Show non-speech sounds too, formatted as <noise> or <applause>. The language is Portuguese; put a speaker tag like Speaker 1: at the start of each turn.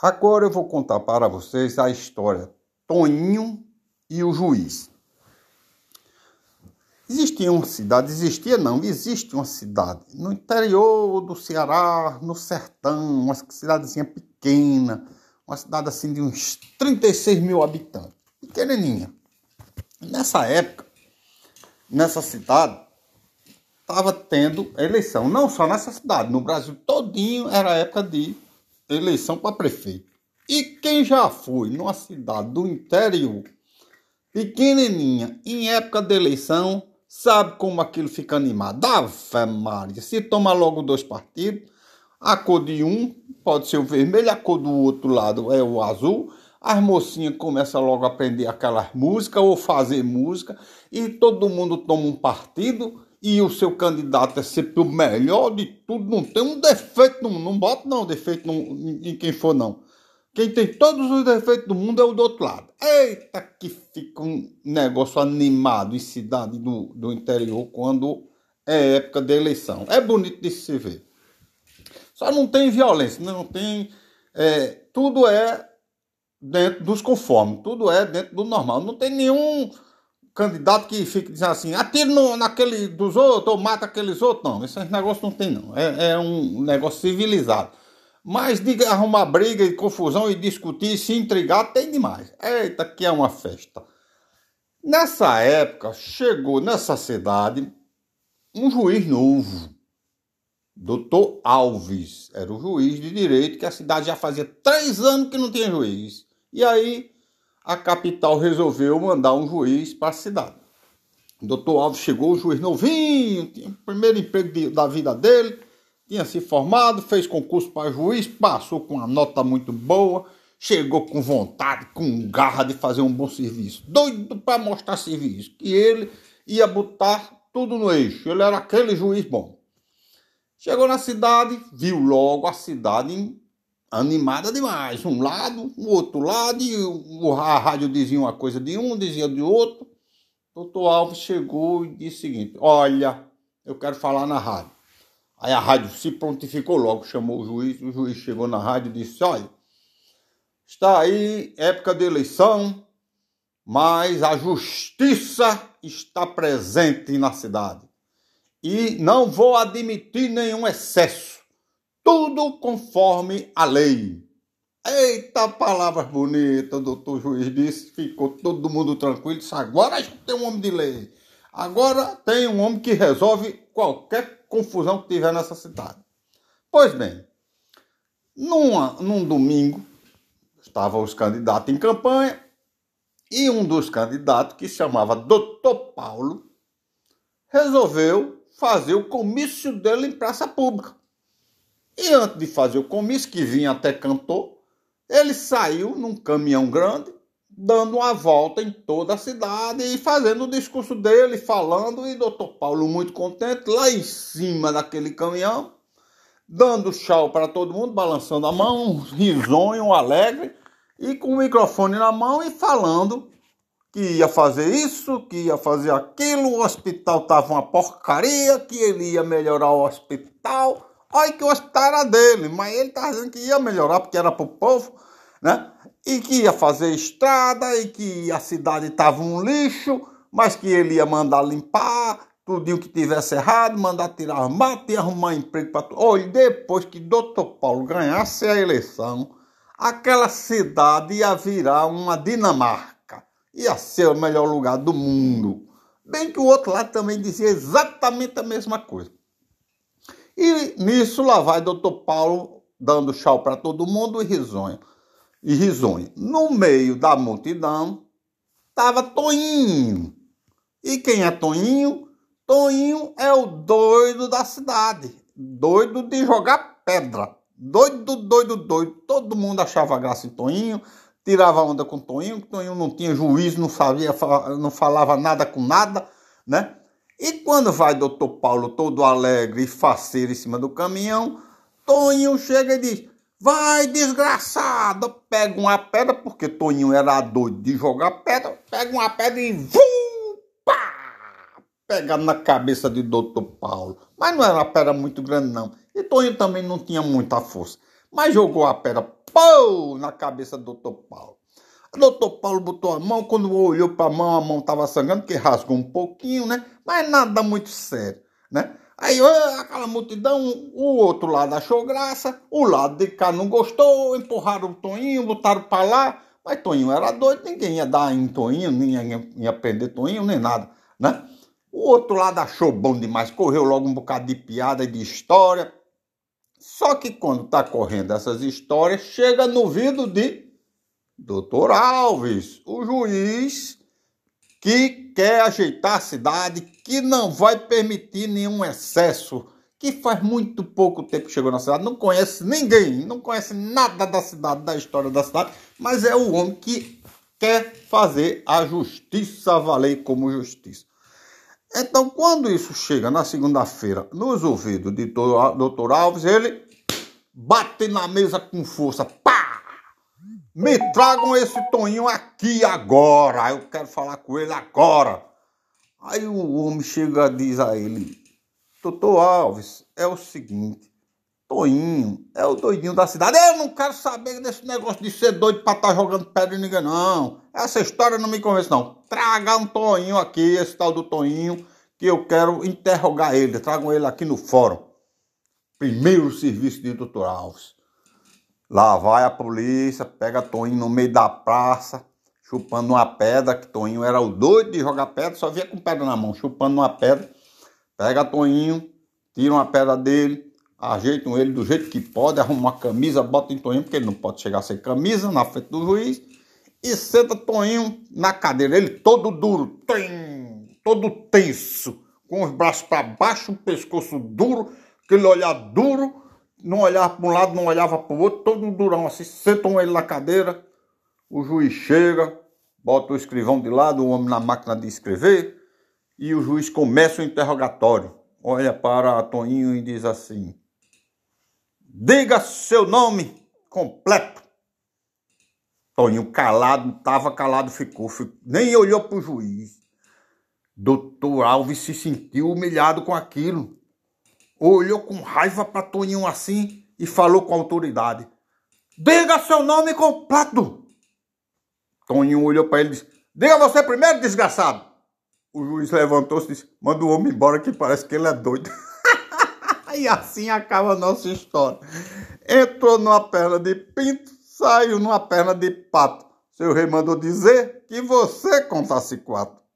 Speaker 1: Agora eu vou contar para vocês a história Toninho e o juiz. Existia uma cidade, existia não, existe uma cidade no interior do Ceará, no sertão, uma cidadezinha pequena, uma cidade assim de uns 36 mil habitantes, pequenininha. Nessa época, nessa cidade, estava tendo eleição, não só nessa cidade, no Brasil todinho era época de eleição para prefeito. E quem já foi numa cidade do interior, pequenininha, em época de eleição, sabe como aquilo fica animado. Ave Maria, se toma logo dois partidos, a cor de um pode ser o vermelho, a cor do outro lado é o azul. As mocinhas começam logo a aprender aquelas músicas ou fazer música e todo mundo toma um partido e o seu candidato é sempre o melhor de tudo, não tem um defeito, não, não bota não defeito em quem for não. Quem tem todos os defeitos do mundo é o do outro lado. Eita, que fica um negócio animado em cidade do, do interior quando é época de eleição. É bonito de se ver. Só não tem violência, não tem. É, tudo é dentro dos conformes, tudo é dentro do normal. Não tem nenhum candidato que fica dizendo assim, atira no, naquele dos outros ou mata aqueles outros. Não, esse negócio não tem, não. É, é um negócio civilizado. Mas diga arrumar briga e confusão e discutir, se intrigar, tem demais. Eita, que é uma festa. Nessa época, chegou nessa cidade um juiz novo, doutor Alves. Era o juiz de direito, que a cidade já fazia três anos que não tinha juiz. E aí a capital resolveu mandar um juiz para a cidade. O doutor Alves chegou, o juiz novinho, tinha o primeiro emprego de, da vida dele, tinha se formado, fez concurso para juiz, passou com uma nota muito boa, chegou com vontade, com garra de fazer um bom serviço, doido para mostrar serviço, que ele ia botar tudo no eixo, ele era aquele juiz bom. Chegou na cidade, viu logo a cidade animada demais. Um lado, o outro lado, e a rádio dizia uma coisa de um, dizia de outro. Doutor Alves chegou e disse o seguinte: Olha, eu quero falar na rádio. Aí a rádio se prontificou logo, chamou o juiz. O juiz chegou na rádio e disse: Olha, está aí época de eleição, mas a justiça está presente na cidade. E não vou admitir nenhum excesso tudo conforme a lei. Eita, palavras bonitas, doutor juiz disse, ficou todo mundo tranquilo, disse, agora tem um homem de lei. Agora tem um homem que resolve qualquer confusão que tiver nessa cidade. Pois bem, numa, num domingo, estavam os candidatos em campanha, e um dos candidatos, que se chamava Doutor Paulo, resolveu fazer o comício dele em praça pública. E antes de fazer o comício, que vinha até cantor, ele saiu num caminhão grande, dando uma volta em toda a cidade e fazendo o discurso dele, falando, e doutor Paulo muito contente, lá em cima daquele caminhão, dando tchau para todo mundo, balançando a mão, risonho, alegre, e com o microfone na mão e falando que ia fazer isso, que ia fazer aquilo, o hospital estava uma porcaria, que ele ia melhorar o hospital Olha que o hospital era dele, mas ele estava dizendo que ia melhorar porque era para o povo, né? E que ia fazer estrada e que a cidade estava um lixo, mas que ele ia mandar limpar tudinho que tivesse errado, mandar tirar mato e arrumar emprego para tudo. Olha, depois que doutor Paulo ganhasse a eleição, aquela cidade ia virar uma Dinamarca. Ia ser o melhor lugar do mundo. Bem que o outro lado também dizia exatamente a mesma coisa. E nisso lá vai doutor Paulo dando tchau para todo mundo e risonho. E risonho. No meio da multidão estava Toinho. E quem é Toinho? Toinho é o doido da cidade. Doido de jogar pedra. Doido, doido, doido. Todo mundo achava graça em Toinho, tirava onda com Toinho, Toinho não tinha juízo, não sabia, não falava nada com nada, né? E quando vai doutor Paulo todo alegre e faceiro em cima do caminhão, Toninho chega e diz: Vai, desgraçado! Pega uma pedra, porque Toninho era doido de jogar pedra, pega uma pedra e vum! Pá! Pega na cabeça de doutor Paulo. Mas não era uma pedra muito grande, não. E Toninho também não tinha muita força. Mas jogou a pedra pô, na cabeça do doutor Paulo. O doutor Paulo botou a mão, quando olhou para a mão, a mão estava sangrando, porque rasgou um pouquinho, né? Mas nada muito sério, né? Aí aquela multidão, o outro lado achou graça, o lado de cá não gostou, empurraram o Toninho, botaram para lá, mas Toninho era doido, ninguém ia dar em Toninho, ninguém ia prender Toninho, nem nada, né? O outro lado achou bom demais, correu logo um bocado de piada e de história. Só que quando está correndo essas histórias, chega no vidro de Doutor Alves, o juiz que quer ajeitar a cidade, que não vai permitir nenhum excesso, que faz muito pouco tempo chegou na cidade, não conhece ninguém, não conhece nada da cidade, da história da cidade, mas é o homem que quer fazer a justiça valer como justiça. Então, quando isso chega na segunda-feira nos ouvidos de Dr. Alves, ele bate na mesa com força. Me tragam esse Toninho aqui agora. Eu quero falar com ele agora. Aí o homem chega e diz a ele: Doutor Alves, é o seguinte. Toinho é o doidinho da cidade. Eu não quero saber desse negócio de ser doido pra estar tá jogando pedra em ninguém, não. Essa história não me convence, não. Traga um Toinho aqui, esse tal do Toinho, que eu quero interrogar ele. Tragam ele aqui no fórum. Primeiro serviço de doutor Alves. Lá vai a polícia, pega Toinho no meio da praça, chupando uma pedra, que Toinho era o doido de jogar pedra, só via com pedra na mão, chupando uma pedra. Pega Toinho, tira uma pedra dele, ajeitam ele do jeito que pode, arruma uma camisa, bota em Toninho, porque ele não pode chegar sem camisa na frente do juiz, e senta Toninho na cadeira, ele todo duro, todo tenso, com os braços para baixo, o pescoço duro, aquele olhar duro, não olhava para um lado, não olhava para o outro, todo durão assim, sentam ele na cadeira, o juiz chega, bota o escrivão de lado, o homem na máquina de escrever, e o juiz começa o interrogatório. Olha para Toninho e diz assim: Diga seu nome completo. Toninho calado, estava calado, ficou, ficou, nem olhou para o juiz. Doutor Alves se sentiu humilhado com aquilo. Olhou com raiva para Toninho assim e falou com autoridade: Diga seu nome completo. Toninho olhou para ele e disse: Diga você primeiro, desgraçado. O juiz levantou-se e disse: Manda o homem embora que parece que ele é doido. <laughs> E assim acaba a nossa história. Entrou numa perna de pinto, saiu numa perna de pato. Seu rei mandou dizer que você contasse quatro.